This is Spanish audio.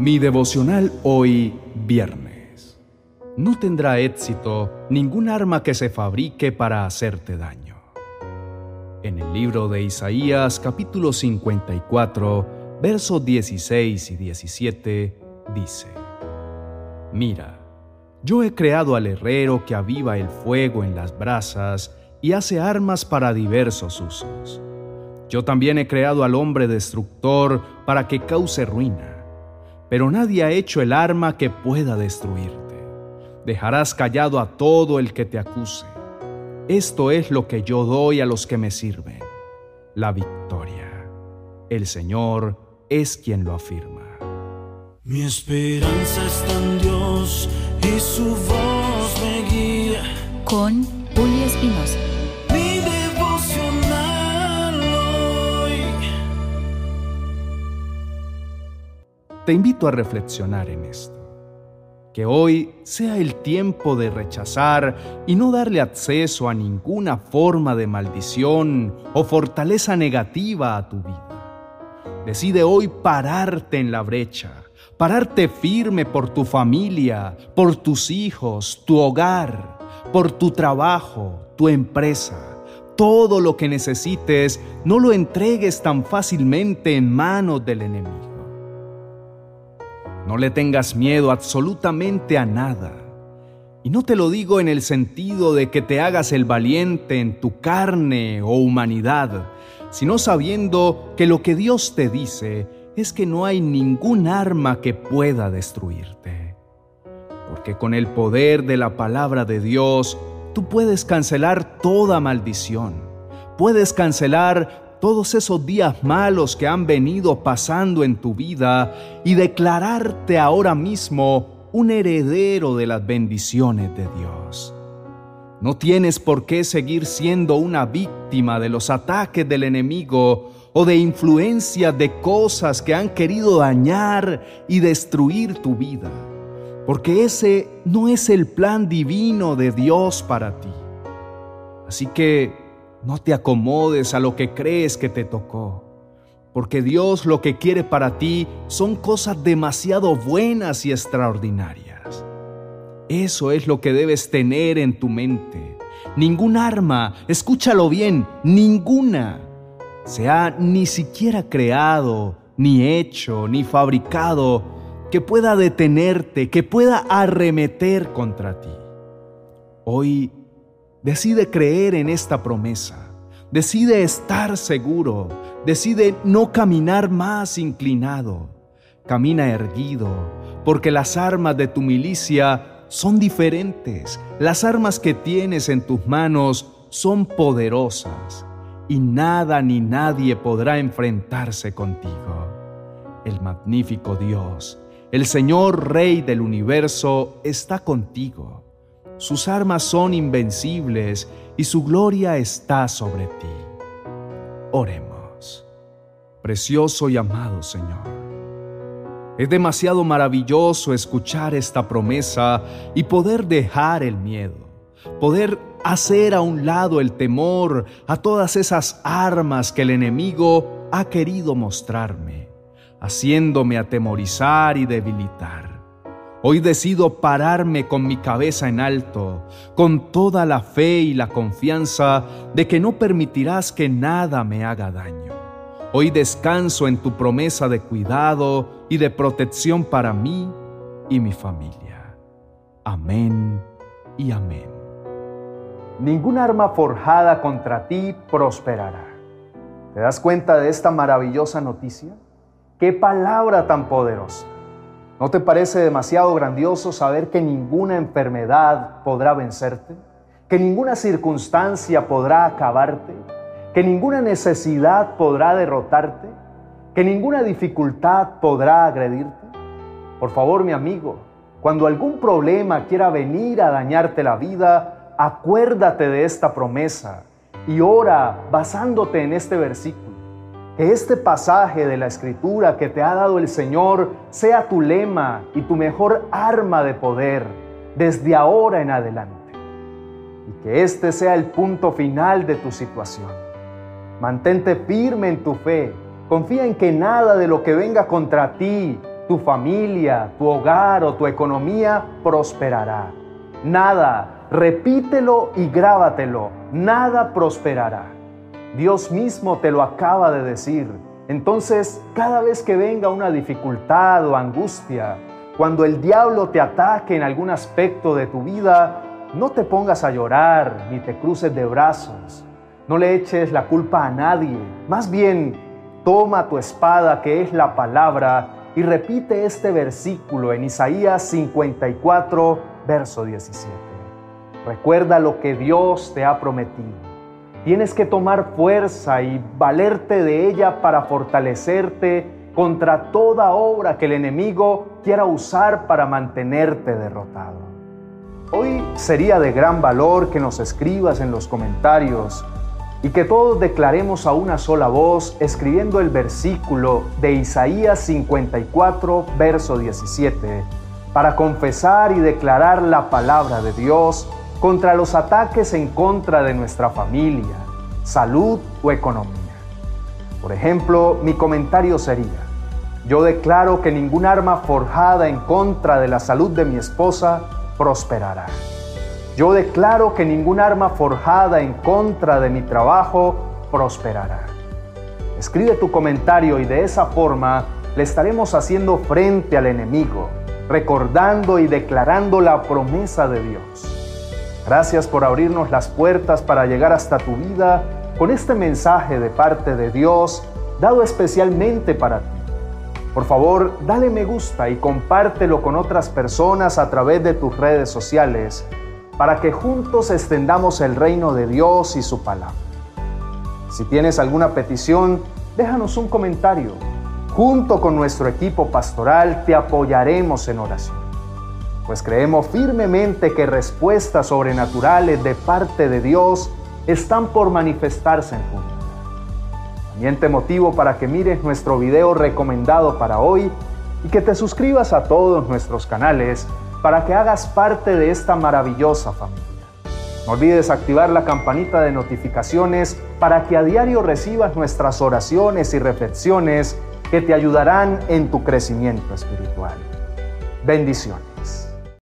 Mi devocional hoy viernes. No tendrá éxito ningún arma que se fabrique para hacerte daño. En el libro de Isaías capítulo 54, versos 16 y 17 dice, Mira, yo he creado al herrero que aviva el fuego en las brasas y hace armas para diversos usos. Yo también he creado al hombre destructor para que cause ruina pero nadie ha hecho el arma que pueda destruirte. Dejarás callado a todo el que te acuse. Esto es lo que yo doy a los que me sirven, la victoria. El Señor es quien lo afirma. Mi esperanza está en Dios y su voz me guía. Con Julio Espinosa. Te invito a reflexionar en esto. Que hoy sea el tiempo de rechazar y no darle acceso a ninguna forma de maldición o fortaleza negativa a tu vida. Decide hoy pararte en la brecha, pararte firme por tu familia, por tus hijos, tu hogar, por tu trabajo, tu empresa. Todo lo que necesites, no lo entregues tan fácilmente en manos del enemigo. No le tengas miedo absolutamente a nada. Y no te lo digo en el sentido de que te hagas el valiente en tu carne o humanidad, sino sabiendo que lo que Dios te dice es que no hay ningún arma que pueda destruirte. Porque con el poder de la palabra de Dios, tú puedes cancelar toda maldición, puedes cancelar todos esos días malos que han venido pasando en tu vida y declararte ahora mismo un heredero de las bendiciones de Dios. No tienes por qué seguir siendo una víctima de los ataques del enemigo o de influencias de cosas que han querido dañar y destruir tu vida, porque ese no es el plan divino de Dios para ti. Así que no te acomodes a lo que crees que te tocó, porque Dios lo que quiere para ti son cosas demasiado buenas y extraordinarias. Eso es lo que debes tener en tu mente. Ningún arma, escúchalo bien, ninguna, se ha ni siquiera creado, ni hecho, ni fabricado que pueda detenerte, que pueda arremeter contra ti. Hoy Decide creer en esta promesa. Decide estar seguro. Decide no caminar más inclinado. Camina erguido, porque las armas de tu milicia son diferentes. Las armas que tienes en tus manos son poderosas y nada ni nadie podrá enfrentarse contigo. El magnífico Dios, el Señor Rey del universo, está contigo sus armas son invencibles y su gloria está sobre ti. Oremos. Precioso y amado Señor. Es demasiado maravilloso escuchar esta promesa y poder dejar el miedo, poder hacer a un lado el temor a todas esas armas que el enemigo ha querido mostrarme, haciéndome atemorizar y debilitar. Hoy decido pararme con mi cabeza en alto, con toda la fe y la confianza de que no permitirás que nada me haga daño. Hoy descanso en tu promesa de cuidado y de protección para mí y mi familia. Amén y amén. Ningún arma forjada contra ti prosperará. ¿Te das cuenta de esta maravillosa noticia? ¡Qué palabra tan poderosa! ¿No te parece demasiado grandioso saber que ninguna enfermedad podrá vencerte? ¿Que ninguna circunstancia podrá acabarte? ¿Que ninguna necesidad podrá derrotarte? ¿Que ninguna dificultad podrá agredirte? Por favor, mi amigo, cuando algún problema quiera venir a dañarte la vida, acuérdate de esta promesa y ora basándote en este versículo. Que este pasaje de la escritura que te ha dado el Señor sea tu lema y tu mejor arma de poder desde ahora en adelante. Y que este sea el punto final de tu situación. Mantente firme en tu fe. Confía en que nada de lo que venga contra ti tu familia, tu hogar o tu economía prosperará. Nada, repítelo y grábatelo, nada prosperará. Dios mismo te lo acaba de decir. Entonces, cada vez que venga una dificultad o angustia, cuando el diablo te ataque en algún aspecto de tu vida, no te pongas a llorar ni te cruces de brazos. No le eches la culpa a nadie. Más bien, toma tu espada que es la palabra y repite este versículo en Isaías 54, verso 17. Recuerda lo que Dios te ha prometido. Tienes que tomar fuerza y valerte de ella para fortalecerte contra toda obra que el enemigo quiera usar para mantenerte derrotado. Hoy sería de gran valor que nos escribas en los comentarios y que todos declaremos a una sola voz escribiendo el versículo de Isaías 54, verso 17, para confesar y declarar la palabra de Dios contra los ataques en contra de nuestra familia, salud o economía. Por ejemplo, mi comentario sería, yo declaro que ningún arma forjada en contra de la salud de mi esposa prosperará. Yo declaro que ningún arma forjada en contra de mi trabajo prosperará. Escribe tu comentario y de esa forma le estaremos haciendo frente al enemigo, recordando y declarando la promesa de Dios. Gracias por abrirnos las puertas para llegar hasta tu vida con este mensaje de parte de Dios dado especialmente para ti. Por favor, dale me gusta y compártelo con otras personas a través de tus redes sociales para que juntos extendamos el reino de Dios y su palabra. Si tienes alguna petición, déjanos un comentario. Junto con nuestro equipo pastoral te apoyaremos en oración, pues creemos firmemente que respuestas sobrenaturales de parte de Dios están por manifestarse en tu Siguiente motivo para que mires nuestro video recomendado para hoy y que te suscribas a todos nuestros canales para que hagas parte de esta maravillosa familia. No olvides activar la campanita de notificaciones para que a diario recibas nuestras oraciones y reflexiones que te ayudarán en tu crecimiento espiritual. Bendiciones.